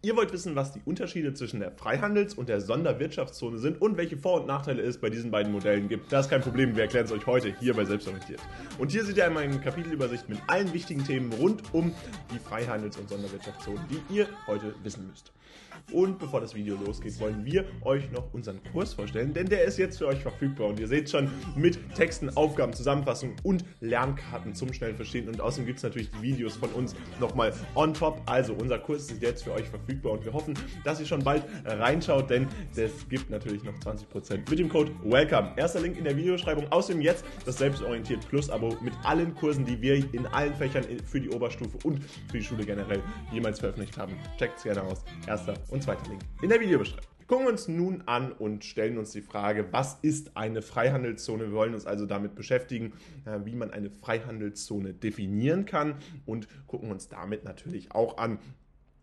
Ihr wollt wissen, was die Unterschiede zwischen der Freihandels- und der Sonderwirtschaftszone sind und welche Vor- und Nachteile es bei diesen beiden Modellen gibt. Das ist kein Problem, wir erklären es euch heute hier bei Selbstorientiert. Und hier seht ihr einmal eine Kapitelübersicht mit allen wichtigen Themen rund um die Freihandels- und Sonderwirtschaftszonen, die ihr heute wissen müsst. Und bevor das Video losgeht, wollen wir euch noch unseren Kurs vorstellen, denn der ist jetzt für euch verfügbar und ihr seht schon mit Texten, Aufgaben, Zusammenfassungen und Lernkarten zum schnellen Verstehen und außerdem gibt es natürlich die Videos von uns nochmal on top. Also unser Kurs ist jetzt für euch verfügbar und wir hoffen, dass ihr schon bald reinschaut, denn es gibt natürlich noch 20% mit dem Code WELCOME. Erster Link in der Videobeschreibung. Außerdem jetzt das Selbstorientiert Plus Abo mit allen Kursen, die wir in allen Fächern für die Oberstufe und für die Schule generell jemals veröffentlicht haben. Checkt es gerne aus. Erster und zweiter Link in der Videobeschreibung. Gucken wir uns nun an und stellen uns die Frage, was ist eine Freihandelszone? Wir wollen uns also damit beschäftigen, äh, wie man eine Freihandelszone definieren kann und gucken uns damit natürlich auch an,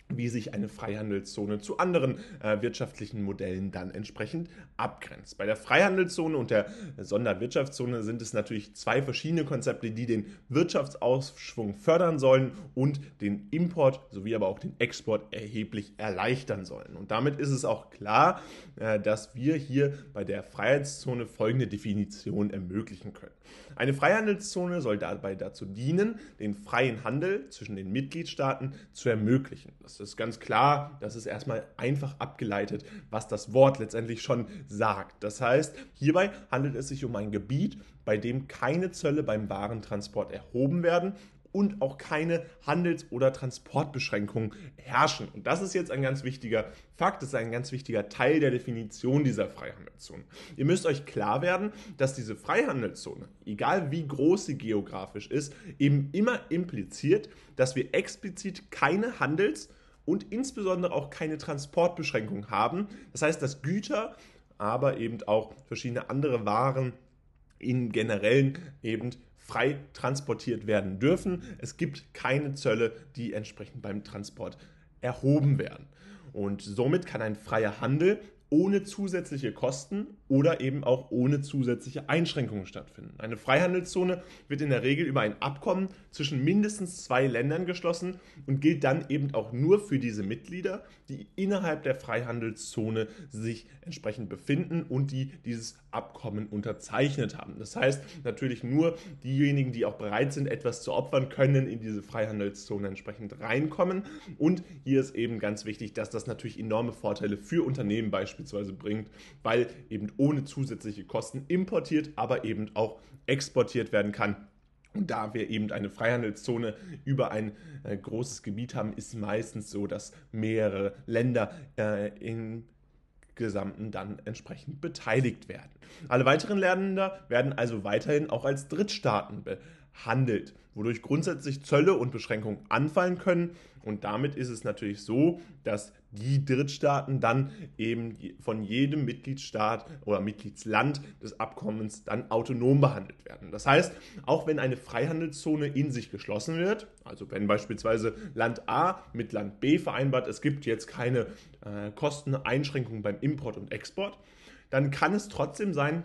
wie sich eine Freihandelszone zu anderen äh, wirtschaftlichen Modellen dann entsprechend abgrenzt. Bei der Freihandelszone und der Sonderwirtschaftszone sind es natürlich zwei verschiedene Konzepte, die den Wirtschaftsaufschwung fördern sollen und den Import sowie aber auch den Export erheblich erleichtern sollen. Und damit ist es auch klar, äh, dass wir hier bei der Freiheitszone folgende Definition ermöglichen können. Eine Freihandelszone soll dabei dazu dienen, den freien Handel zwischen den Mitgliedstaaten zu ermöglichen. Das ist ganz klar, das ist erstmal einfach abgeleitet, was das Wort letztendlich schon sagt. Das heißt, hierbei handelt es sich um ein Gebiet, bei dem keine Zölle beim Warentransport erhoben werden und auch keine Handels- oder Transportbeschränkungen herrschen. Und das ist jetzt ein ganz wichtiger Fakt, das ist ein ganz wichtiger Teil der Definition dieser Freihandelszone. Ihr müsst euch klar werden, dass diese Freihandelszone, egal wie groß sie geografisch ist, eben immer impliziert, dass wir explizit keine Handels- und insbesondere auch keine Transportbeschränkungen haben. Das heißt, dass Güter, aber eben auch verschiedene andere Waren in generellen eben frei transportiert werden dürfen. Es gibt keine Zölle, die entsprechend beim Transport erhoben werden. Und somit kann ein freier Handel ohne zusätzliche Kosten oder eben auch ohne zusätzliche Einschränkungen stattfinden. Eine Freihandelszone wird in der Regel über ein Abkommen zwischen mindestens zwei Ländern geschlossen und gilt dann eben auch nur für diese Mitglieder, die innerhalb der Freihandelszone sich entsprechend befinden und die dieses Abkommen unterzeichnet haben. Das heißt natürlich nur diejenigen, die auch bereit sind, etwas zu opfern, können in diese Freihandelszone entsprechend reinkommen. Und hier ist eben ganz wichtig, dass das natürlich enorme Vorteile für Unternehmen beispielsweise bringt, weil eben ohne zusätzliche Kosten importiert, aber eben auch exportiert werden kann. Und da wir eben eine Freihandelszone über ein äh, großes Gebiet haben, ist meistens so, dass mehrere Länder äh, im Gesamten dann entsprechend beteiligt werden. Alle weiteren Länder werden also weiterhin auch als Drittstaaten behandelt, wodurch grundsätzlich Zölle und Beschränkungen anfallen können. Und damit ist es natürlich so, dass die Drittstaaten dann eben von jedem Mitgliedstaat oder Mitgliedsland des Abkommens dann autonom behandelt werden. Das heißt, auch wenn eine Freihandelszone in sich geschlossen wird, also wenn beispielsweise Land A mit Land B vereinbart, es gibt jetzt keine äh, Kosteneinschränkungen beim Import und Export, dann kann es trotzdem sein,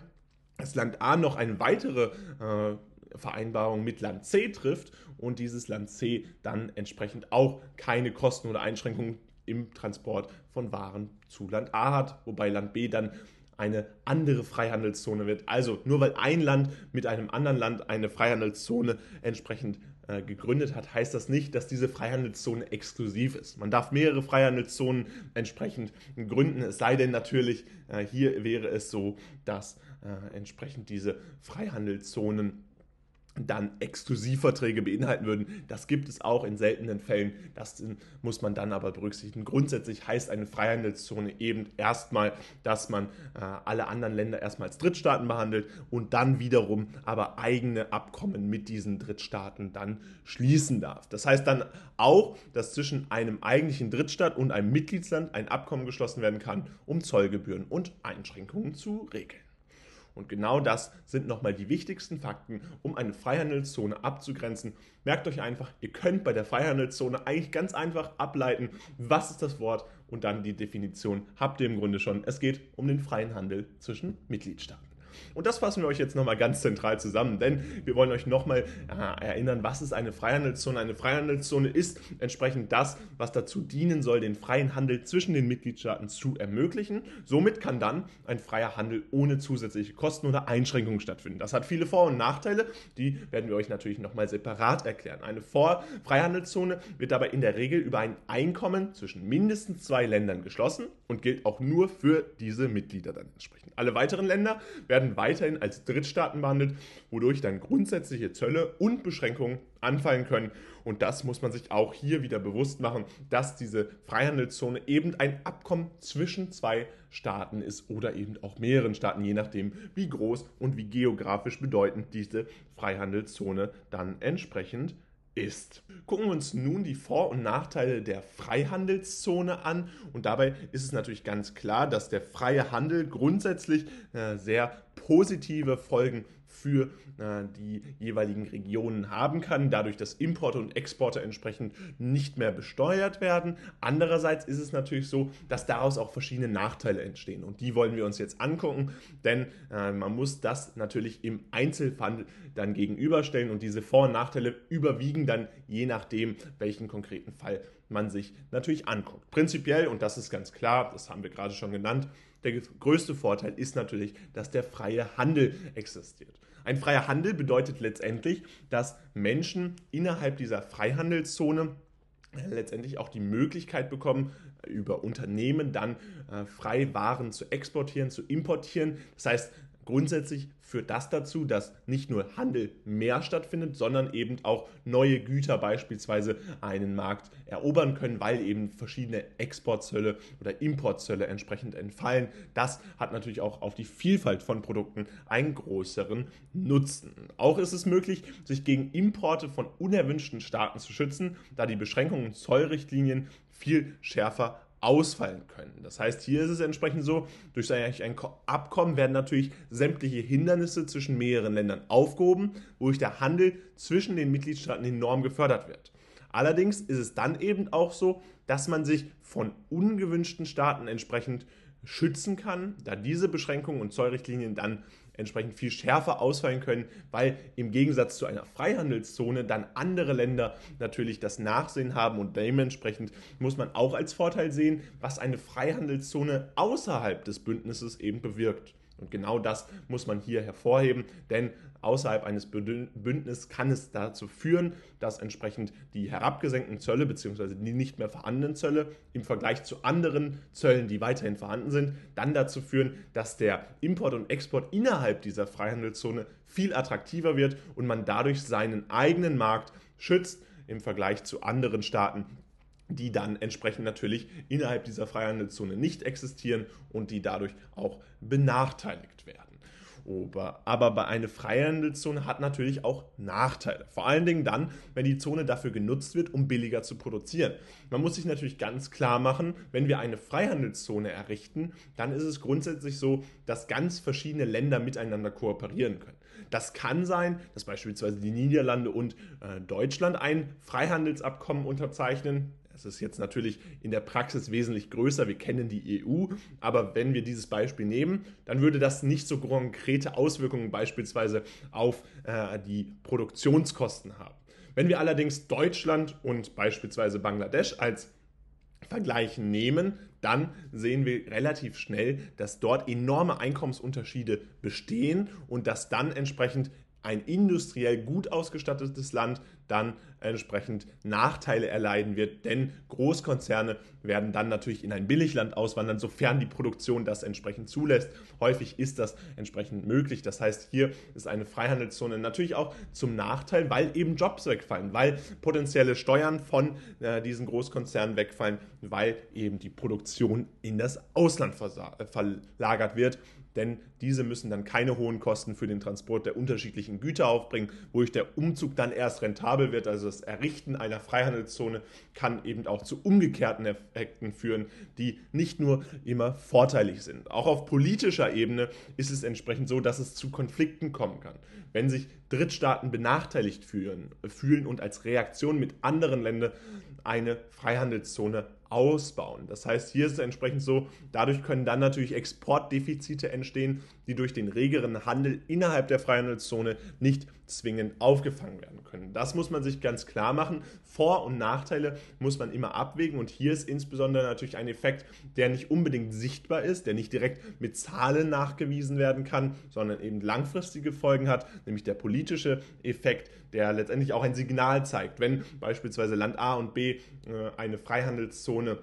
dass Land A noch eine weitere äh, Vereinbarung mit Land C trifft und dieses Land C dann entsprechend auch keine Kosten oder Einschränkungen im Transport von Waren zu Land A hat, wobei Land B dann eine andere Freihandelszone wird. Also nur weil ein Land mit einem anderen Land eine Freihandelszone entsprechend äh, gegründet hat, heißt das nicht, dass diese Freihandelszone exklusiv ist. Man darf mehrere Freihandelszonen entsprechend gründen, es sei denn natürlich, äh, hier wäre es so, dass äh, entsprechend diese Freihandelszonen dann Exklusivverträge beinhalten würden. Das gibt es auch in seltenen Fällen. Das muss man dann aber berücksichtigen. Grundsätzlich heißt eine Freihandelszone eben erstmal, dass man äh, alle anderen Länder erstmal als Drittstaaten behandelt und dann wiederum aber eigene Abkommen mit diesen Drittstaaten dann schließen darf. Das heißt dann auch, dass zwischen einem eigentlichen Drittstaat und einem Mitgliedsland ein Abkommen geschlossen werden kann, um Zollgebühren und Einschränkungen zu regeln. Und genau das sind nochmal die wichtigsten Fakten, um eine Freihandelszone abzugrenzen. Merkt euch einfach, ihr könnt bei der Freihandelszone eigentlich ganz einfach ableiten, was ist das Wort und dann die Definition habt ihr im Grunde schon. Es geht um den freien Handel zwischen Mitgliedstaaten. Und das fassen wir euch jetzt nochmal ganz zentral zusammen, denn wir wollen euch nochmal äh, erinnern, was ist eine Freihandelszone? Eine Freihandelszone ist entsprechend das, was dazu dienen soll, den freien Handel zwischen den Mitgliedstaaten zu ermöglichen. Somit kann dann ein freier Handel ohne zusätzliche Kosten oder Einschränkungen stattfinden. Das hat viele Vor- und Nachteile, die werden wir euch natürlich nochmal separat erklären. Eine Vor Freihandelszone wird dabei in der Regel über ein Einkommen zwischen mindestens zwei Ländern geschlossen und gilt auch nur für diese Mitglieder dann entsprechend. Alle weiteren Länder werden weiterhin als Drittstaaten behandelt, wodurch dann grundsätzliche Zölle und Beschränkungen anfallen können. Und das muss man sich auch hier wieder bewusst machen, dass diese Freihandelszone eben ein Abkommen zwischen zwei Staaten ist oder eben auch mehreren Staaten, je nachdem, wie groß und wie geografisch bedeutend diese Freihandelszone dann entsprechend ist. Gucken wir uns nun die Vor- und Nachteile der Freihandelszone an. Und dabei ist es natürlich ganz klar, dass der freie Handel grundsätzlich äh, sehr positive Folgen für äh, die jeweiligen Regionen haben kann, dadurch, dass Importe und Exporte entsprechend nicht mehr besteuert werden. Andererseits ist es natürlich so, dass daraus auch verschiedene Nachteile entstehen und die wollen wir uns jetzt angucken, denn äh, man muss das natürlich im Einzelfall dann gegenüberstellen und diese Vor- und Nachteile überwiegen dann je nachdem, welchen konkreten Fall man sich natürlich anguckt. Prinzipiell, und das ist ganz klar, das haben wir gerade schon genannt, der größte Vorteil ist natürlich, dass der freie Handel existiert. Ein freier Handel bedeutet letztendlich, dass Menschen innerhalb dieser Freihandelszone letztendlich auch die Möglichkeit bekommen, über Unternehmen dann äh, frei Waren zu exportieren, zu importieren. Das heißt, grundsätzlich führt das dazu, dass nicht nur Handel mehr stattfindet, sondern eben auch neue Güter beispielsweise einen Markt erobern können, weil eben verschiedene Exportzölle oder Importzölle entsprechend entfallen. Das hat natürlich auch auf die Vielfalt von Produkten einen größeren Nutzen. Auch ist es möglich, sich gegen Importe von unerwünschten Staaten zu schützen, da die Beschränkungen und Zollrichtlinien viel schärfer ausfallen können. Das heißt, hier ist es entsprechend so, durch ein Abkommen werden natürlich sämtliche Hindernisse zwischen mehreren Ländern aufgehoben, wodurch der Handel zwischen den Mitgliedstaaten enorm gefördert wird. Allerdings ist es dann eben auch so, dass man sich von ungewünschten Staaten entsprechend schützen kann, da diese Beschränkungen und Zollrichtlinien dann entsprechend viel schärfer ausfallen können, weil im Gegensatz zu einer Freihandelszone dann andere Länder natürlich das Nachsehen haben und dementsprechend muss man auch als Vorteil sehen, was eine Freihandelszone außerhalb des Bündnisses eben bewirkt. Und genau das muss man hier hervorheben, denn außerhalb eines Bündnisses kann es dazu führen, dass entsprechend die herabgesenkten Zölle bzw. die nicht mehr vorhandenen Zölle im Vergleich zu anderen Zöllen, die weiterhin vorhanden sind, dann dazu führen, dass der Import und Export innerhalb dieser Freihandelszone viel attraktiver wird und man dadurch seinen eigenen Markt schützt im Vergleich zu anderen Staaten, die dann entsprechend natürlich innerhalb dieser Freihandelszone nicht existieren und die dadurch auch benachteiligt werden. Aber bei einer Freihandelszone hat natürlich auch Nachteile. Vor allen Dingen dann, wenn die Zone dafür genutzt wird, um billiger zu produzieren. Man muss sich natürlich ganz klar machen, wenn wir eine Freihandelszone errichten, dann ist es grundsätzlich so, dass ganz verschiedene Länder miteinander kooperieren können. Das kann sein, dass beispielsweise die Niederlande und äh, Deutschland ein Freihandelsabkommen unterzeichnen. Es ist jetzt natürlich in der Praxis wesentlich größer. Wir kennen die EU, aber wenn wir dieses Beispiel nehmen, dann würde das nicht so konkrete Auswirkungen beispielsweise auf äh, die Produktionskosten haben. Wenn wir allerdings Deutschland und beispielsweise Bangladesch als Vergleich nehmen, dann sehen wir relativ schnell, dass dort enorme Einkommensunterschiede bestehen und dass dann entsprechend ein industriell gut ausgestattetes Land dann entsprechend Nachteile erleiden wird, denn Großkonzerne werden dann natürlich in ein Billigland auswandern, sofern die Produktion das entsprechend zulässt. Häufig ist das entsprechend möglich. Das heißt, hier ist eine Freihandelszone natürlich auch zum Nachteil, weil eben Jobs wegfallen, weil potenzielle Steuern von äh, diesen Großkonzernen wegfallen, weil eben die Produktion in das Ausland äh, verlagert wird denn diese müssen dann keine hohen Kosten für den Transport der unterschiedlichen Güter aufbringen, wodurch der Umzug dann erst rentabel wird. Also das Errichten einer Freihandelszone kann eben auch zu umgekehrten Effekten führen, die nicht nur immer vorteilig sind. Auch auf politischer Ebene ist es entsprechend so, dass es zu Konflikten kommen kann. Wenn sich Drittstaaten benachteiligt fühlen, fühlen und als Reaktion mit anderen Ländern eine Freihandelszone ausbauen. Das heißt, hier ist es entsprechend so, dadurch können dann natürlich Exportdefizite entstehen, die durch den regeren Handel innerhalb der Freihandelszone nicht zwingend aufgefangen werden können. Das muss man sich ganz klar machen. Vor- und Nachteile muss man immer abwägen und hier ist insbesondere natürlich ein Effekt, der nicht unbedingt sichtbar ist, der nicht direkt mit Zahlen nachgewiesen werden kann, sondern eben langfristige Folgen hat, nämlich der politische Effekt, der letztendlich auch ein Signal zeigt. Wenn beispielsweise Land A und B äh, eine Freihandelszone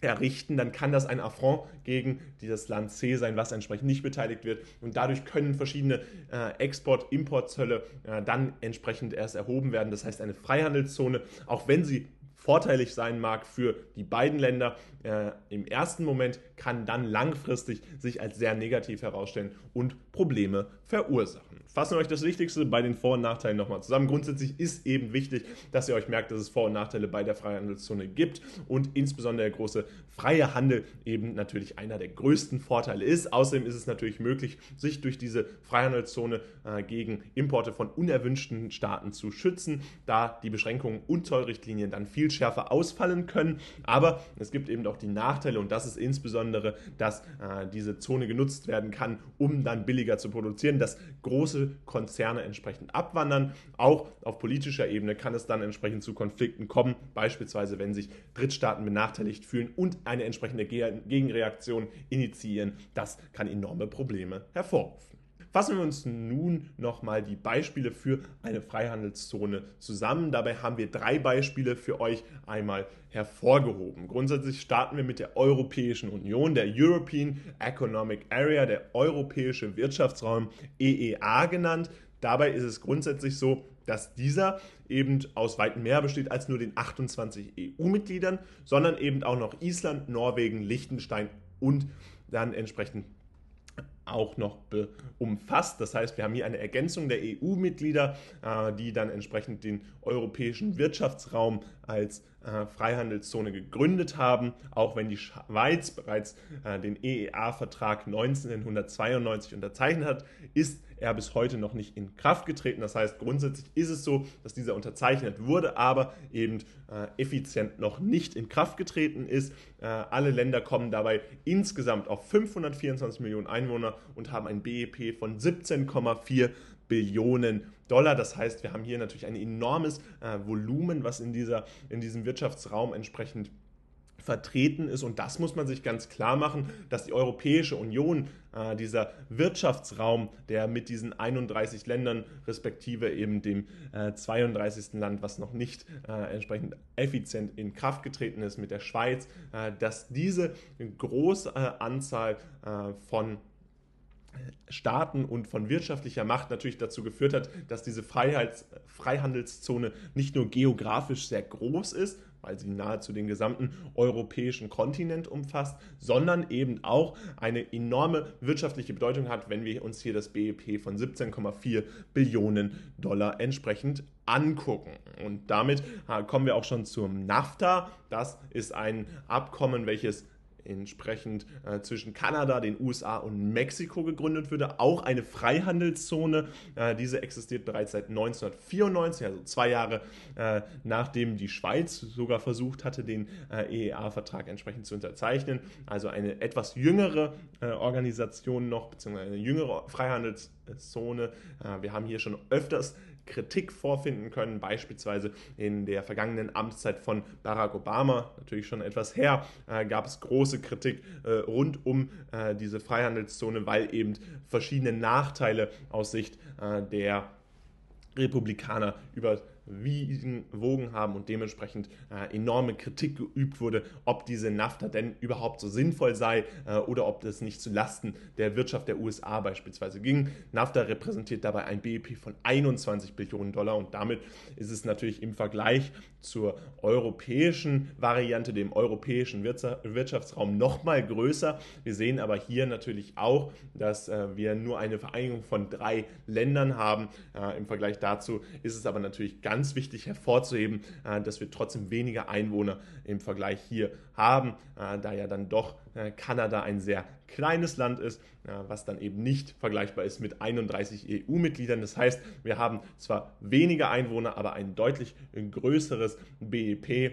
errichten, dann kann das ein Affront gegen dieses Land C sein, was entsprechend nicht beteiligt wird. Und dadurch können verschiedene äh, Export-Import-Zölle äh, dann entsprechend erst erhoben werden. Das heißt, eine Freihandelszone, auch wenn sie vorteilig sein mag für die beiden Länder, äh, im ersten Moment kann dann langfristig sich als sehr negativ herausstellen und Probleme verursachen. Fassen wir euch das Wichtigste bei den Vor- und Nachteilen nochmal zusammen. Grundsätzlich ist eben wichtig, dass ihr euch merkt, dass es Vor- und Nachteile bei der Freihandelszone gibt und insbesondere der große freie Handel eben natürlich einer der größten Vorteile ist. Außerdem ist es natürlich möglich, sich durch diese Freihandelszone äh, gegen Importe von unerwünschten Staaten zu schützen, da die Beschränkungen und Zollrichtlinien dann viel schärfer ausfallen können. Aber es gibt eben auch die Nachteile und das ist insbesondere, dass äh, diese Zone genutzt werden kann, um dann billiger zu produzieren, dass große Konzerne entsprechend abwandern. Auch auf politischer Ebene kann es dann entsprechend zu Konflikten kommen, beispielsweise wenn sich Drittstaaten benachteiligt fühlen und eine entsprechende Gegenreaktion initiieren. Das kann enorme Probleme hervorrufen. Fassen wir uns nun nochmal die Beispiele für eine Freihandelszone zusammen. Dabei haben wir drei Beispiele für euch einmal hervorgehoben. Grundsätzlich starten wir mit der Europäischen Union, der European Economic Area, der Europäische Wirtschaftsraum EEA genannt. Dabei ist es grundsätzlich so, dass dieser eben aus weitem mehr besteht als nur den 28 EU-Mitgliedern, sondern eben auch noch Island, Norwegen, Liechtenstein und dann entsprechend auch noch umfasst. Das heißt, wir haben hier eine Ergänzung der EU-Mitglieder, äh, die dann entsprechend den europäischen Wirtschaftsraum als äh, Freihandelszone gegründet haben. Auch wenn die Schweiz bereits äh, den EEA-Vertrag 1992 unterzeichnet hat, ist er bis heute noch nicht in Kraft getreten. Das heißt, grundsätzlich ist es so, dass dieser unterzeichnet wurde, aber eben äh, effizient noch nicht in Kraft getreten ist. Äh, alle Länder kommen dabei insgesamt auf 524 Millionen Einwohner und haben ein BIP von 17,4 Billionen Dollar. Das heißt, wir haben hier natürlich ein enormes äh, Volumen, was in, dieser, in diesem Wirtschaftsraum entsprechend vertreten ist. Und das muss man sich ganz klar machen, dass die Europäische Union, äh, dieser Wirtschaftsraum, der mit diesen 31 Ländern, respektive eben dem äh, 32. Land, was noch nicht äh, entsprechend effizient in Kraft getreten ist, mit der Schweiz, äh, dass diese große Anzahl äh, von Staaten und von wirtschaftlicher Macht natürlich dazu geführt hat, dass diese Freiheits Freihandelszone nicht nur geografisch sehr groß ist, weil sie nahezu den gesamten europäischen Kontinent umfasst, sondern eben auch eine enorme wirtschaftliche Bedeutung hat, wenn wir uns hier das BIP von 17,4 Billionen Dollar entsprechend angucken. Und damit äh, kommen wir auch schon zum NAFTA. Das ist ein Abkommen, welches entsprechend äh, zwischen Kanada, den USA und Mexiko gegründet würde. Auch eine Freihandelszone. Äh, diese existiert bereits seit 1994, also zwei Jahre äh, nachdem die Schweiz sogar versucht hatte, den äh, EEA-Vertrag entsprechend zu unterzeichnen. Also eine etwas jüngere äh, Organisation noch, beziehungsweise eine jüngere Freihandelszone. Äh, wir haben hier schon öfters Kritik vorfinden können, beispielsweise in der vergangenen Amtszeit von Barack Obama, natürlich schon etwas her, äh, gab es große Kritik äh, rund um äh, diese Freihandelszone, weil eben verschiedene Nachteile aus Sicht der Republikaner über wiegen, wogen haben und dementsprechend äh, enorme Kritik geübt wurde, ob diese NAFTA denn überhaupt so sinnvoll sei äh, oder ob das nicht zu Lasten der Wirtschaft der USA beispielsweise ging. NAFTA repräsentiert dabei ein BIP von 21 Billionen Dollar und damit ist es natürlich im Vergleich zur europäischen Variante, dem europäischen Wirtschaftsraum nochmal größer. Wir sehen aber hier natürlich auch, dass äh, wir nur eine Vereinigung von drei Ländern haben. Äh, Im Vergleich dazu ist es aber natürlich ganz ganz wichtig hervorzuheben, äh, dass wir trotzdem weniger Einwohner im Vergleich hier haben, äh, da ja dann doch äh, Kanada ein sehr kleines Land ist, was dann eben nicht vergleichbar ist mit 31 EU-Mitgliedern. Das heißt, wir haben zwar weniger Einwohner, aber ein deutlich größeres BIP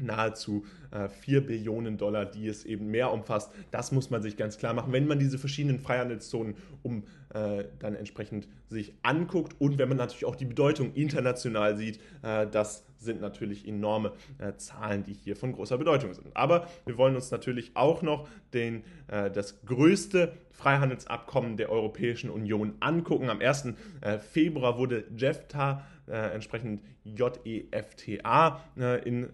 nahezu äh, 4 Billionen Dollar, die es eben mehr umfasst. Das muss man sich ganz klar machen, wenn man diese verschiedenen Freihandelszonen um äh, dann entsprechend sich anguckt und wenn man natürlich auch die Bedeutung international sieht, äh, das sind natürlich enorme äh, Zahlen, die hier von großer Bedeutung sind. Aber wir wollen uns natürlich auch noch den, äh, das größte Freihandelsabkommen der Europäischen Union angucken. Am 1. Äh, Februar wurde JEFTA, äh, entsprechend JEFTA, in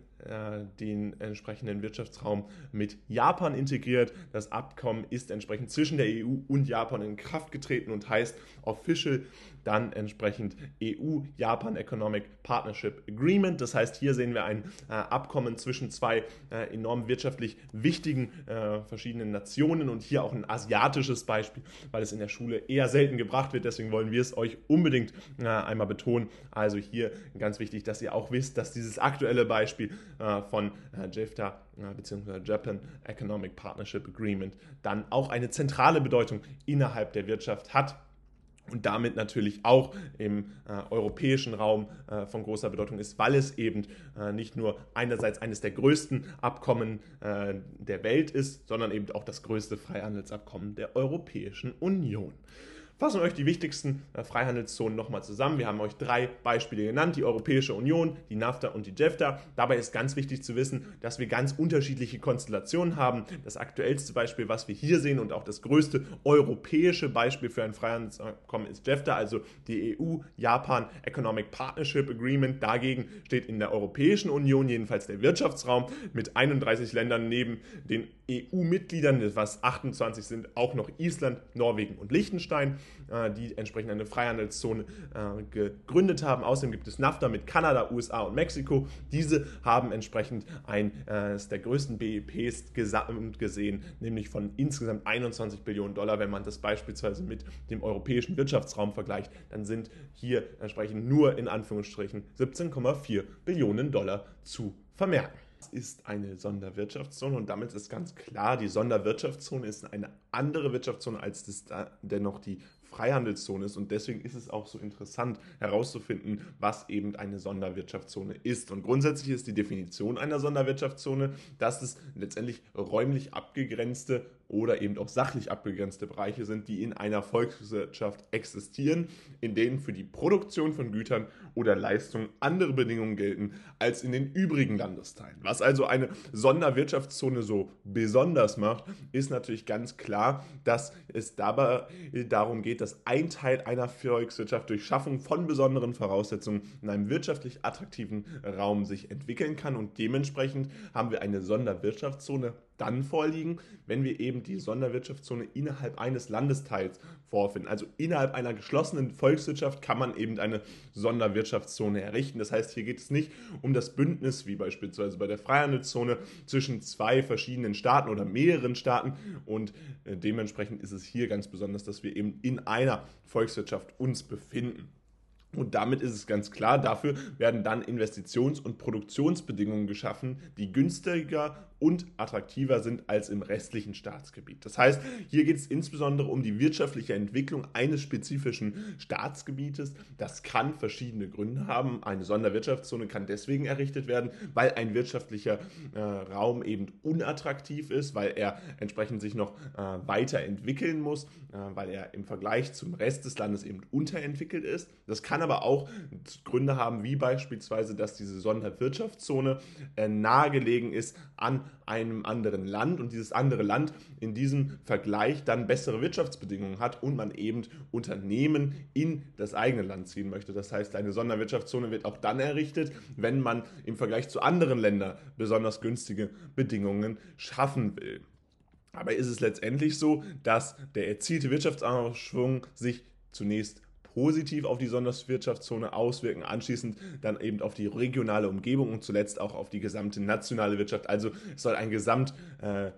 den entsprechenden Wirtschaftsraum mit Japan integriert. Das Abkommen ist entsprechend zwischen der EU und Japan in Kraft getreten und heißt official dann entsprechend EU-Japan Economic Partnership Agreement. Das heißt, hier sehen wir ein äh, Abkommen zwischen zwei äh, enorm wirtschaftlich wichtigen äh, verschiedenen Nationen und hier auch ein asiatisches Beispiel, weil es in der Schule eher selten gebracht wird. Deswegen wollen wir es euch unbedingt äh, einmal betonen. Also hier ganz wichtig, dass ihr auch wisst, dass dieses aktuelle Beispiel äh, von äh, JEFTA bzw. Japan Economic Partnership Agreement dann auch eine zentrale Bedeutung innerhalb der Wirtschaft hat und damit natürlich auch im äh, europäischen Raum äh, von großer Bedeutung ist, weil es eben äh, nicht nur einerseits eines der größten Abkommen äh, der Welt ist, sondern eben auch das größte Freihandelsabkommen der Europäischen Union fassen wir euch die wichtigsten äh, Freihandelszonen nochmal zusammen. Wir haben euch drei Beispiele genannt, die Europäische Union, die NAFTA und die JEFTA. Dabei ist ganz wichtig zu wissen, dass wir ganz unterschiedliche Konstellationen haben. Das aktuellste Beispiel, was wir hier sehen und auch das größte europäische Beispiel für ein Freihandelsabkommen ist JEFTA, also die EU-Japan Economic Partnership Agreement. Dagegen steht in der Europäischen Union jedenfalls der Wirtschaftsraum mit 31 Ländern neben den EU-Mitgliedern, was 28 sind, auch noch Island, Norwegen und Liechtenstein. Äh, die entsprechend eine Freihandelszone äh, gegründet haben. Außerdem gibt es NAFTA mit Kanada, USA und Mexiko. Diese haben entsprechend eines äh, der größten BIPs gesamt gesehen, nämlich von insgesamt 21 Billionen Dollar. Wenn man das beispielsweise mit dem europäischen Wirtschaftsraum vergleicht, dann sind hier entsprechend nur in Anführungsstrichen 17,4 Billionen Dollar zu vermerken ist eine Sonderwirtschaftszone und damit ist ganz klar, die Sonderwirtschaftszone ist eine andere Wirtschaftszone, als das da dennoch die Freihandelszone ist und deswegen ist es auch so interessant herauszufinden, was eben eine Sonderwirtschaftszone ist. Und grundsätzlich ist die Definition einer Sonderwirtschaftszone, dass es letztendlich räumlich abgegrenzte oder eben auch sachlich abgegrenzte Bereiche sind, die in einer Volkswirtschaft existieren, in denen für die Produktion von Gütern oder Leistungen andere Bedingungen gelten als in den übrigen Landesteilen. Was also eine Sonderwirtschaftszone so besonders macht, ist natürlich ganz klar, dass es dabei darum geht, dass ein Teil einer Volkswirtschaft durch Schaffung von besonderen Voraussetzungen in einem wirtschaftlich attraktiven Raum sich entwickeln kann und dementsprechend haben wir eine Sonderwirtschaftszone dann vorliegen, wenn wir eben die Sonderwirtschaftszone innerhalb eines Landesteils vorfinden. Also innerhalb einer geschlossenen Volkswirtschaft kann man eben eine Sonderwirtschaftszone errichten. Das heißt, hier geht es nicht um das Bündnis, wie beispielsweise bei der Freihandelszone, zwischen zwei verschiedenen Staaten oder mehreren Staaten. Und äh, dementsprechend ist es hier ganz besonders, dass wir eben in einer Volkswirtschaft uns befinden. Und damit ist es ganz klar, dafür werden dann Investitions- und Produktionsbedingungen geschaffen, die günstiger und attraktiver sind als im restlichen Staatsgebiet. Das heißt, hier geht es insbesondere um die wirtschaftliche Entwicklung eines spezifischen Staatsgebietes. Das kann verschiedene Gründe haben. Eine Sonderwirtschaftszone kann deswegen errichtet werden, weil ein wirtschaftlicher äh, Raum eben unattraktiv ist, weil er entsprechend sich noch äh, weiterentwickeln muss, äh, weil er im Vergleich zum Rest des Landes eben unterentwickelt ist. Das kann aber auch Gründe haben, wie beispielsweise, dass diese Sonderwirtschaftszone äh, nahegelegen ist an einem anderen Land und dieses andere Land in diesem Vergleich dann bessere Wirtschaftsbedingungen hat und man eben Unternehmen in das eigene Land ziehen möchte. Das heißt, eine Sonderwirtschaftszone wird auch dann errichtet, wenn man im Vergleich zu anderen Ländern besonders günstige Bedingungen schaffen will. Aber ist es letztendlich so, dass der erzielte Wirtschaftsaufschwung sich zunächst positiv auf die Sonderwirtschaftszone auswirken, anschließend dann eben auf die regionale Umgebung und zuletzt auch auf die gesamte nationale Wirtschaft. Also es soll ein Gesamt äh,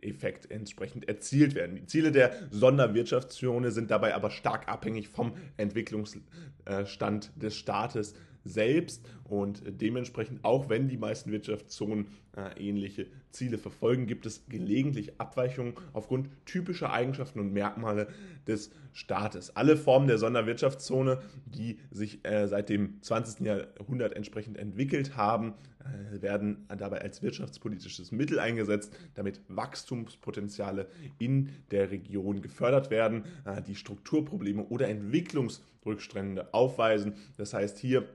Effekt entsprechend erzielt werden. Die Ziele der Sonderwirtschaftszone sind dabei aber stark abhängig vom Entwicklungsstand des Staates selbst Und dementsprechend, auch wenn die meisten Wirtschaftszonen äh, ähnliche Ziele verfolgen, gibt es gelegentlich Abweichungen aufgrund typischer Eigenschaften und Merkmale des Staates. Alle Formen der Sonderwirtschaftszone, die sich äh, seit dem 20. Jahrhundert entsprechend entwickelt haben, äh, werden dabei als wirtschaftspolitisches Mittel eingesetzt, damit Wachstumspotenziale in der Region gefördert werden, die Strukturprobleme oder Entwicklungsrückstände aufweisen. Das heißt, hier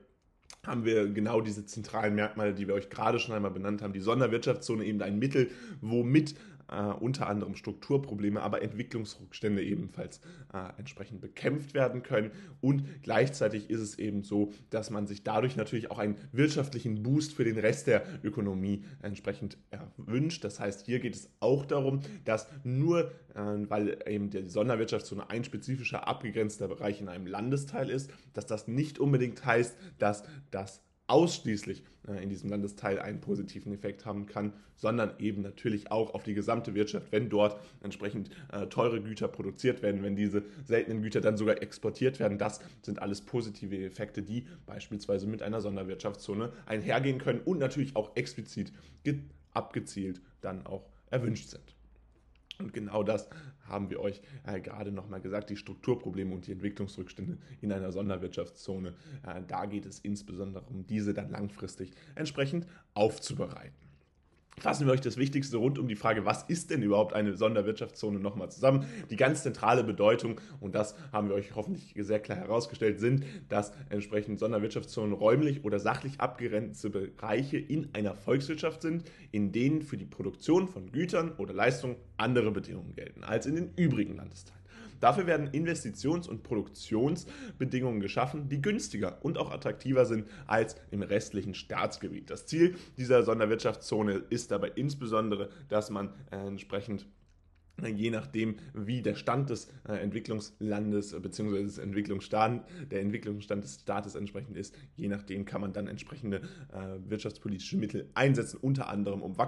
haben wir genau diese zentralen Merkmale, die wir euch gerade schon einmal benannt haben. Die Sonderwirtschaftszone eben ein Mittel, womit äh, unter anderem Strukturprobleme, aber Entwicklungsrückstände ebenfalls äh, entsprechend bekämpft werden können. Und gleichzeitig ist es eben so, dass man sich dadurch natürlich auch einen wirtschaftlichen Boost für den Rest der Ökonomie entsprechend wünscht. Das heißt, hier geht es auch darum, dass nur, äh, weil eben die Sonderwirtschaftszone ein spezifischer abgegrenzter Bereich in einem Landesteil ist, dass das nicht unbedingt heißt, dass das ausschließlich äh, in diesem Landesteil einen positiven Effekt haben kann, sondern eben natürlich auch auf die gesamte Wirtschaft, wenn dort entsprechend äh, teure Güter produziert werden, wenn diese seltenen Güter dann sogar exportiert werden. Das sind alles positive Effekte, die beispielsweise mit einer Sonderwirtschaftszone einhergehen können und natürlich auch explizit abgezielt dann auch erwünscht sind. Und genau das haben wir euch äh, gerade nochmal gesagt, die Strukturprobleme und die Entwicklungsrückstände in einer Sonderwirtschaftszone. Äh, da geht es insbesondere um diese dann langfristig entsprechend aufzubereiten fassen wir euch das Wichtigste rund um die Frage, was ist denn überhaupt eine Sonderwirtschaftszone nochmal zusammen. Die ganz zentrale Bedeutung, und das haben wir euch hoffentlich sehr klar herausgestellt, sind, dass entsprechend Sonderwirtschaftszonen räumlich oder sachlich abgegrenzte Bereiche in einer Volkswirtschaft sind, in denen für die Produktion von Gütern oder Leistungen andere Bedingungen gelten als in den übrigen Landesteilen. Dafür werden Investitions- und Produktionsbedingungen geschaffen, die günstiger und auch attraktiver sind als im restlichen Staatsgebiet. Das Ziel dieser Sonderwirtschaftszone ist dabei insbesondere, dass man entsprechend je nachdem, wie der Stand des äh, Entwicklungslandes bzw. des Entwicklungsstand, der Entwicklungsstand des Staates entsprechend ist, je nachdem kann man dann entsprechende äh, wirtschaftspolitische Mittel einsetzen, unter anderem um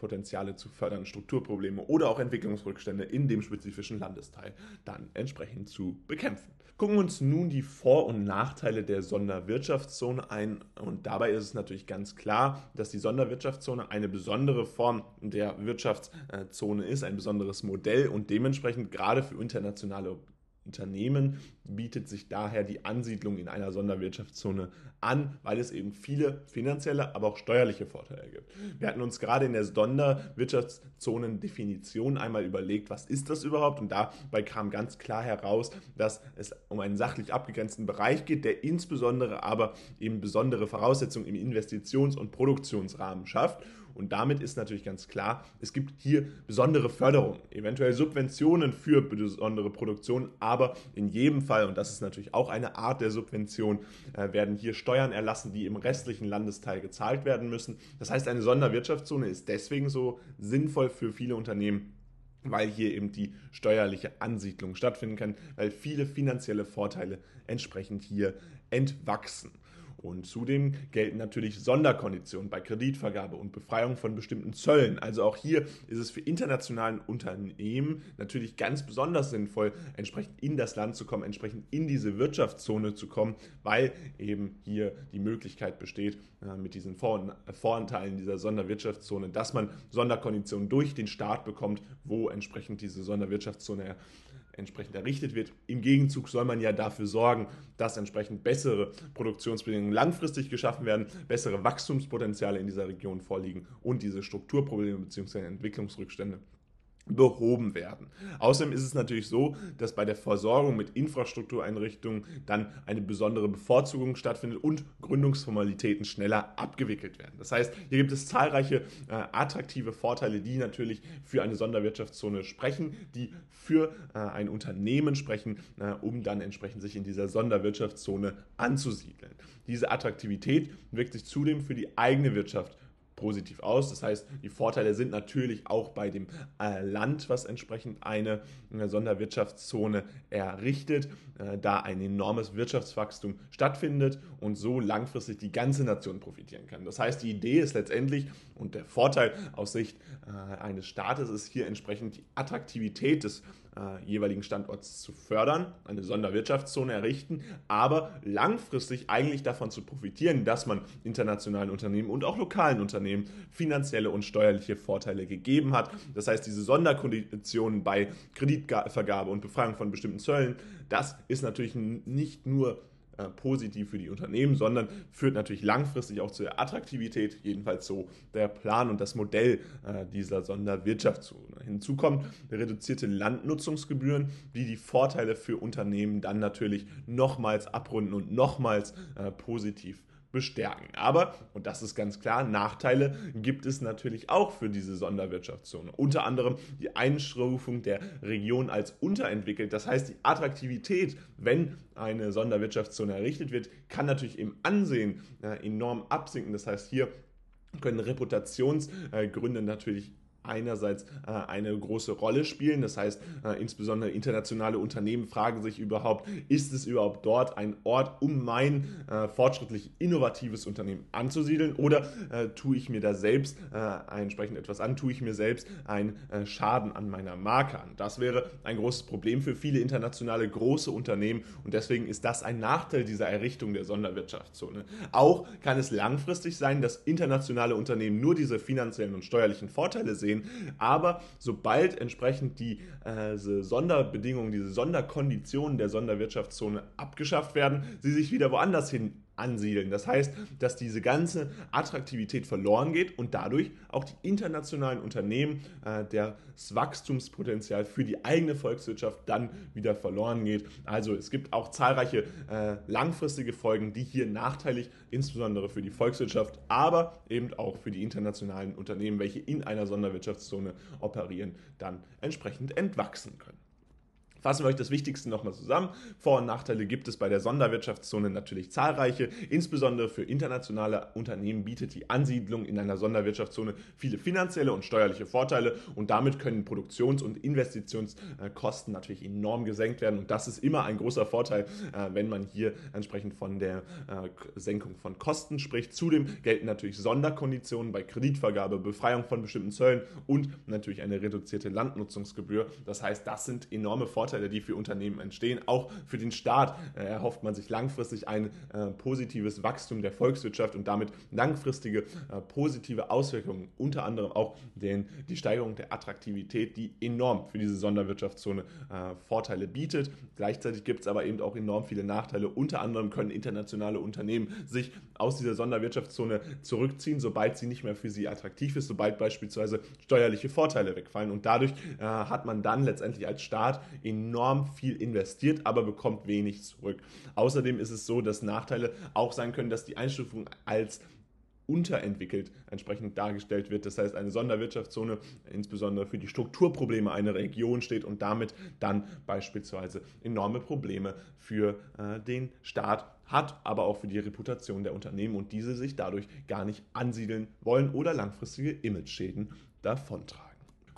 Wachstumspotenziale zu fördern, Strukturprobleme oder auch Entwicklungsrückstände in dem spezifischen Landesteil dann entsprechend zu bekämpfen. Gucken wir uns nun die Vor- und Nachteile der Sonderwirtschaftszone ein und dabei ist es natürlich ganz klar, dass die Sonderwirtschaftszone eine besondere Form der Wirtschaftszone ist, ein besonderes Modell und dementsprechend gerade für internationale Unternehmen bietet sich daher die Ansiedlung in einer Sonderwirtschaftszone an, weil es eben viele finanzielle, aber auch steuerliche Vorteile gibt. Wir hatten uns gerade in der Sonderwirtschaftszonendefinition einmal überlegt, was ist das überhaupt? Und dabei kam ganz klar heraus, dass es um einen sachlich abgegrenzten Bereich geht, der insbesondere aber eben besondere Voraussetzungen im Investitions- und Produktionsrahmen schafft und damit ist natürlich ganz klar, es gibt hier besondere Förderungen, eventuell Subventionen für besondere Produktionen, aber in jedem Fall, und das ist natürlich auch eine Art der Subvention, äh, werden hier Steuern erlassen, die im restlichen Landesteil gezahlt werden müssen. Das heißt, eine Sonderwirtschaftszone ist deswegen so sinnvoll für viele Unternehmen, weil hier eben die steuerliche Ansiedlung stattfinden kann, weil viele finanzielle Vorteile entsprechend hier entwachsen. Und zudem gelten natürlich Sonderkonditionen bei Kreditvergabe und Befreiung von bestimmten Zöllen. Also auch hier ist es für internationalen Unternehmen natürlich ganz besonders sinnvoll, entsprechend in das Land zu kommen, entsprechend in diese Wirtschaftszone zu kommen, weil eben hier die Möglichkeit besteht, äh, mit diesen Vor Voranteilen dieser Sonderwirtschaftszone, dass man Sonderkonditionen durch den Staat bekommt, wo entsprechend diese Sonderwirtschaftszone entsprechend errichtet wird. Im Gegenzug soll man ja dafür sorgen, dass entsprechend bessere Produktionsbedingungen langfristig geschaffen werden, bessere Wachstumspotenziale in dieser Region vorliegen und diese Strukturprobleme bzw. Entwicklungsrückstände behoben werden. Außerdem ist es natürlich so, dass bei der Versorgung mit Infrastruktureinrichtungen dann eine besondere Bevorzugung stattfindet und Gründungsformalitäten schneller abgewickelt werden. Das heißt, hier gibt es zahlreiche äh, attraktive Vorteile, die natürlich für eine Sonderwirtschaftszone sprechen, die für äh, ein Unternehmen sprechen, äh, um dann entsprechend sich in dieser Sonderwirtschaftszone anzusiedeln. Diese Attraktivität wirkt sich zudem für die eigene Wirtschaft positiv aus. Das heißt, die Vorteile sind natürlich auch bei dem äh, Land, was entsprechend eine, eine Sonderwirtschaftszone errichtet, äh, da ein enormes Wirtschaftswachstum stattfindet und so langfristig die ganze Nation profitieren kann. Das heißt, die Idee ist letztendlich und der Vorteil aus Sicht äh, eines Staates ist hier entsprechend die Attraktivität des äh, jeweiligen Standorts zu fördern, eine Sonderwirtschaftszone errichten, aber langfristig eigentlich davon zu profitieren, dass man internationalen Unternehmen und auch lokalen Unternehmen finanzielle und steuerliche Vorteile gegeben hat. Das heißt, diese Sonderkonditionen bei Kreditvergabe und Befreiung von bestimmten Zöllen, das ist natürlich nicht nur äh, positiv für die Unternehmen, sondern führt natürlich langfristig auch zur Attraktivität, jedenfalls so der Plan und das Modell äh, dieser Sonderwirtschaftszone. Hinzu kommt reduzierte Landnutzungsgebühren, die die Vorteile für Unternehmen dann natürlich nochmals abrunden und nochmals äh, positiv bestärken. Aber, und das ist ganz klar, Nachteile gibt es natürlich auch für diese Sonderwirtschaftszone. Unter anderem die Einstufung der Region als unterentwickelt. Das heißt, die Attraktivität, wenn eine Sonderwirtschaftszone errichtet wird, kann natürlich im Ansehen äh, enorm absinken. Das heißt, hier können Reputationsgründe natürlich einerseits äh, eine große Rolle spielen. Das heißt, äh, insbesondere internationale Unternehmen fragen sich überhaupt, ist es überhaupt dort ein Ort, um mein äh, fortschrittlich innovatives Unternehmen anzusiedeln oder äh, tue ich mir da selbst äh, entsprechend etwas an, tue ich mir selbst einen äh, Schaden an meiner Marke an. Das wäre ein großes Problem für viele internationale große Unternehmen und deswegen ist das ein Nachteil dieser Errichtung der Sonderwirtschaftszone. Auch kann es langfristig sein, dass internationale Unternehmen nur diese finanziellen und steuerlichen Vorteile sehen, sehen. Aber sobald entsprechend die äh, Sonderbedingungen, diese Sonderkonditionen der Sonderwirtschaftszone abgeschafft werden, sie sich wieder woanders hin ansiedeln. Das heißt, dass diese ganze Attraktivität verloren geht und dadurch auch die internationalen Unternehmen äh, das Wachstumspotenzial für die eigene Volkswirtschaft dann wieder verloren geht. Also es gibt auch zahlreiche äh, langfristige Folgen, die hier nachteilig, insbesondere für die Volkswirtschaft, aber eben auch für die internationalen Unternehmen, welche in einer Sonderwirtschaftszone operieren, dann entsprechend entwachsen können. Fassen wir euch das Wichtigste nochmal zusammen. Vor- und Nachteile gibt es bei der Sonderwirtschaftszone natürlich zahlreiche. Insbesondere für internationale Unternehmen bietet die Ansiedlung in einer Sonderwirtschaftszone viele finanzielle und steuerliche Vorteile und damit können Produktions- und Investitionskosten natürlich enorm gesenkt werden. Und das ist immer ein großer Vorteil, äh, wenn man hier entsprechend von der äh, Senkung von Kosten spricht. Zudem gelten natürlich Sonderkonditionen bei Kreditvergabe, Befreiung von bestimmten Zöllen und natürlich eine reduzierte Landnutzungsgebühr. Das heißt, das sind enorme Vorteile Vorteile, die für Unternehmen entstehen. Auch für den Staat äh, erhofft man sich langfristig ein äh, positives Wachstum der Volkswirtschaft und damit langfristige äh, positive Auswirkungen, unter anderem auch den, die Steigerung der Attraktivität, die enorm für diese Sonderwirtschaftszone Vorteile bietet. Gleichzeitig gibt es aber eben auch enorm viele Nachteile. Unter anderem können internationale Unternehmen sich aus dieser Sonderwirtschaftszone zurückziehen, sobald sie nicht mehr für sie attraktiv ist, sobald beispielsweise steuerliche Vorteile wegfallen. Und dadurch äh, hat man dann letztendlich als Staat in enorm viel investiert, aber bekommt wenig zurück. Außerdem ist es so, dass Nachteile auch sein können, dass die Einstufung als unterentwickelt entsprechend dargestellt wird. Das heißt, eine Sonderwirtschaftszone insbesondere für die Strukturprobleme einer Region steht und damit dann beispielsweise enorme Probleme für äh, den Staat hat, aber auch für die Reputation der Unternehmen und diese sich dadurch gar nicht ansiedeln wollen oder langfristige Imageschäden davontragen.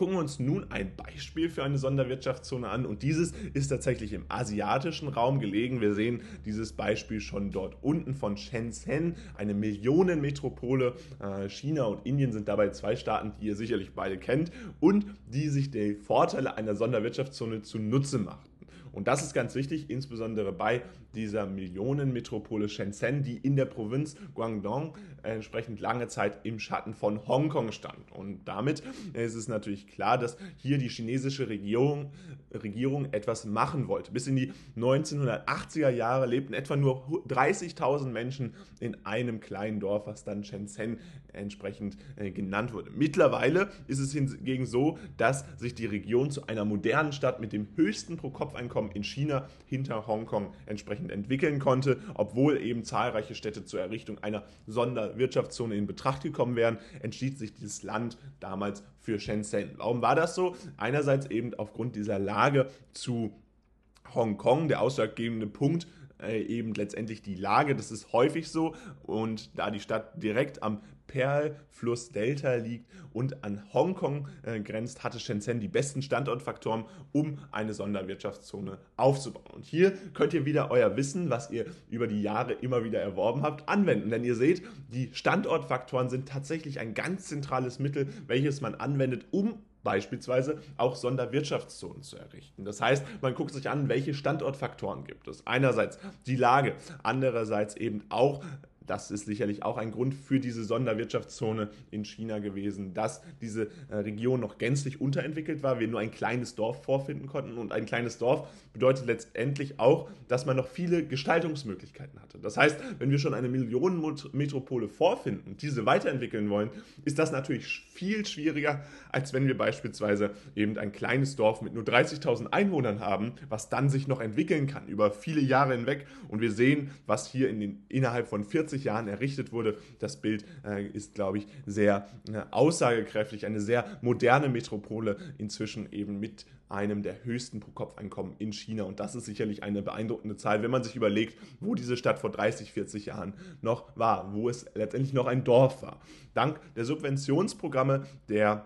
Gucken wir uns nun ein Beispiel für eine Sonderwirtschaftszone an und dieses ist tatsächlich im asiatischen Raum gelegen. Wir sehen dieses Beispiel schon dort unten von Shenzhen, eine Millionenmetropole. Äh, China und Indien sind dabei zwei Staaten, die ihr sicherlich beide kennt und die sich die Vorteile einer Sonderwirtschaftszone zunutze macht. Und das ist ganz wichtig, insbesondere bei dieser Millionenmetropole Shenzhen, die in der Provinz Guangdong entsprechend lange Zeit im Schatten von Hongkong stand. Und damit ist es natürlich klar, dass hier die chinesische Regierung, Regierung etwas machen wollte. Bis in die 1980er Jahre lebten etwa nur 30.000 Menschen in einem kleinen Dorf, was dann Shenzhen entsprechend äh, genannt wurde. Mittlerweile ist es hingegen so, dass sich die Region zu einer modernen Stadt mit dem höchsten Pro-Kopf-Einkommen in China hinter Hongkong entsprechend entwickeln konnte, obwohl eben zahlreiche Städte zur Errichtung einer Sonderwirtschaftszone in Betracht gekommen wären, entschied sich dieses Land damals für Shenzhen. Warum war das so? Einerseits eben aufgrund dieser Lage zu Hongkong, der ausschlaggebende Punkt äh, eben letztendlich die Lage. Das ist häufig so und da die Stadt direkt am Perlfluss Delta liegt und an Hongkong äh, grenzt, hatte Shenzhen die besten Standortfaktoren, um eine Sonderwirtschaftszone aufzubauen. Und hier könnt ihr wieder euer Wissen, was ihr über die Jahre immer wieder erworben habt, anwenden. Denn ihr seht, die Standortfaktoren sind tatsächlich ein ganz zentrales Mittel, welches man anwendet, um beispielsweise auch Sonderwirtschaftszonen zu errichten. Das heißt, man guckt sich an, welche Standortfaktoren gibt es. Einerseits die Lage, andererseits eben auch das ist sicherlich auch ein Grund für diese Sonderwirtschaftszone in China gewesen, dass diese äh, Region noch gänzlich unterentwickelt war, wir nur ein kleines Dorf vorfinden konnten. Und ein kleines Dorf bedeutet letztendlich auch, dass man noch viele Gestaltungsmöglichkeiten hatte. Das heißt, wenn wir schon eine Millionenmetropole vorfinden und diese weiterentwickeln wollen, ist das natürlich viel schwieriger, als wenn wir beispielsweise eben ein kleines Dorf mit nur 30.000 Einwohnern haben, was dann sich noch entwickeln kann über viele Jahre hinweg. Und wir sehen, was hier in den, innerhalb von 40 40 Jahren errichtet wurde. Das Bild äh, ist, glaube ich, sehr äh, aussagekräftig. Eine sehr moderne Metropole inzwischen eben mit einem der höchsten Pro-Kopf-Einkommen in China. Und das ist sicherlich eine beeindruckende Zahl, wenn man sich überlegt, wo diese Stadt vor 30, 40 Jahren noch war, wo es letztendlich noch ein Dorf war. Dank der Subventionsprogramme der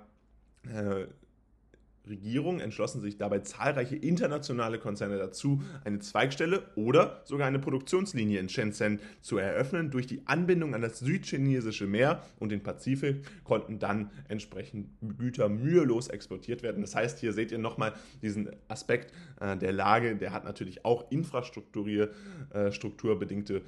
Regierungen entschlossen sich dabei zahlreiche internationale Konzerne dazu, eine Zweigstelle oder sogar eine Produktionslinie in Shenzhen zu eröffnen. Durch die Anbindung an das südchinesische Meer und den Pazifik konnten dann entsprechend Güter mühelos exportiert werden. Das heißt, hier seht ihr nochmal diesen Aspekt äh, der Lage, der hat natürlich auch infrastrukturbedingte äh,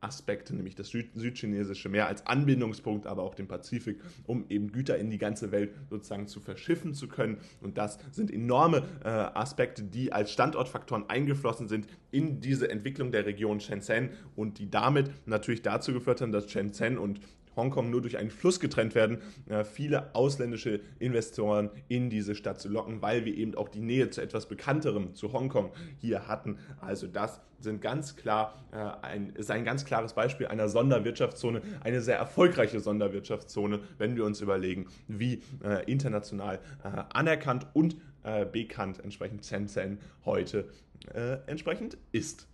Aspekte, nämlich das Süd südchinesische Meer als Anbindungspunkt, aber auch den Pazifik, um eben Güter in die ganze Welt sozusagen zu verschiffen zu können. Und das sind enorme äh, Aspekte, die als Standortfaktoren eingeflossen sind in diese Entwicklung der Region Shenzhen und die damit natürlich dazu geführt haben, dass Shenzhen und Hongkong nur durch einen Fluss getrennt werden, äh, viele ausländische Investoren in diese Stadt zu locken, weil wir eben auch die Nähe zu etwas Bekannterem, zu Hongkong hier hatten. Also das sind ganz klar, äh, ein, ist ein ganz klares Beispiel einer Sonderwirtschaftszone, eine sehr erfolgreiche Sonderwirtschaftszone, wenn wir uns überlegen, wie äh, international anerkannt und bekannt entsprechend Shenzhen heute entsprechend ist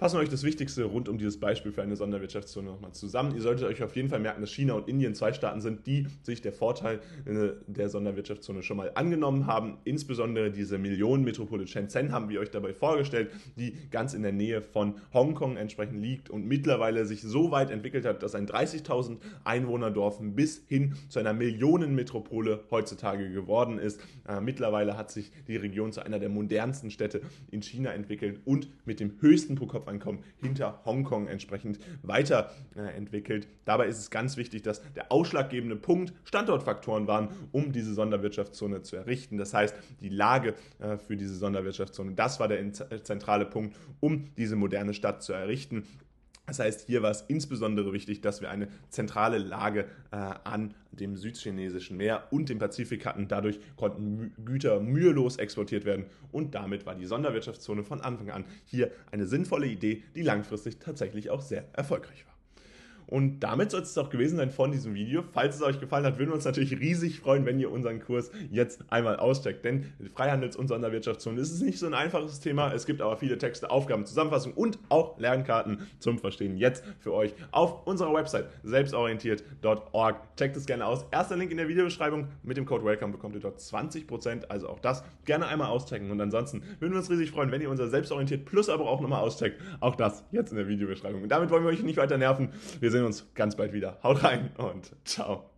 fassen wir euch das Wichtigste rund um dieses Beispiel für eine Sonderwirtschaftszone nochmal zusammen. Ihr solltet euch auf jeden Fall merken, dass China und Indien zwei Staaten sind, die sich der Vorteil äh, der Sonderwirtschaftszone schon mal angenommen haben. Insbesondere diese Millionenmetropole Shenzhen haben wir euch dabei vorgestellt, die ganz in der Nähe von Hongkong entsprechend liegt und mittlerweile sich so weit entwickelt hat, dass ein 30.000 Einwohnerdorf bis hin zu einer Millionenmetropole heutzutage geworden ist. Äh, mittlerweile hat sich die Region zu einer der modernsten Städte in China entwickelt und mit dem höchsten Pro-Kopf Einkommen hinter Hongkong entsprechend weiterentwickelt. Dabei ist es ganz wichtig, dass der ausschlaggebende Punkt Standortfaktoren waren, um diese Sonderwirtschaftszone zu errichten. Das heißt, die Lage äh, für diese Sonderwirtschaftszone, das war der zentrale Punkt, um diese moderne Stadt zu errichten. Das heißt, hier war es insbesondere wichtig, dass wir eine zentrale Lage äh, an dem südchinesischen Meer und dem Pazifik hatten. Dadurch konnten Güter mühelos exportiert werden und damit war die Sonderwirtschaftszone von Anfang an hier eine sinnvolle Idee, die langfristig tatsächlich auch sehr erfolgreich war. Und damit soll es auch gewesen sein von diesem Video. Falls es euch gefallen hat, würden wir uns natürlich riesig freuen, wenn ihr unseren Kurs jetzt einmal auscheckt. Denn Freihandels- und Sonderwirtschaftszone ist nicht so ein einfaches Thema. Es gibt aber viele Texte, Aufgaben, Zusammenfassungen und auch Lernkarten zum Verstehen jetzt für euch auf unserer Website selbstorientiert.org. Checkt es gerne aus. Erster Link in der Videobeschreibung. Mit dem Code WELCOME bekommt ihr dort 20%. Also auch das gerne einmal auschecken. Und ansonsten würden wir uns riesig freuen, wenn ihr unser Selbstorientiert Plus aber auch nochmal auscheckt. Auch das jetzt in der Videobeschreibung. Und damit wollen wir euch nicht weiter nerven. Wir sehen sehen uns ganz bald wieder. Haut rein und ciao.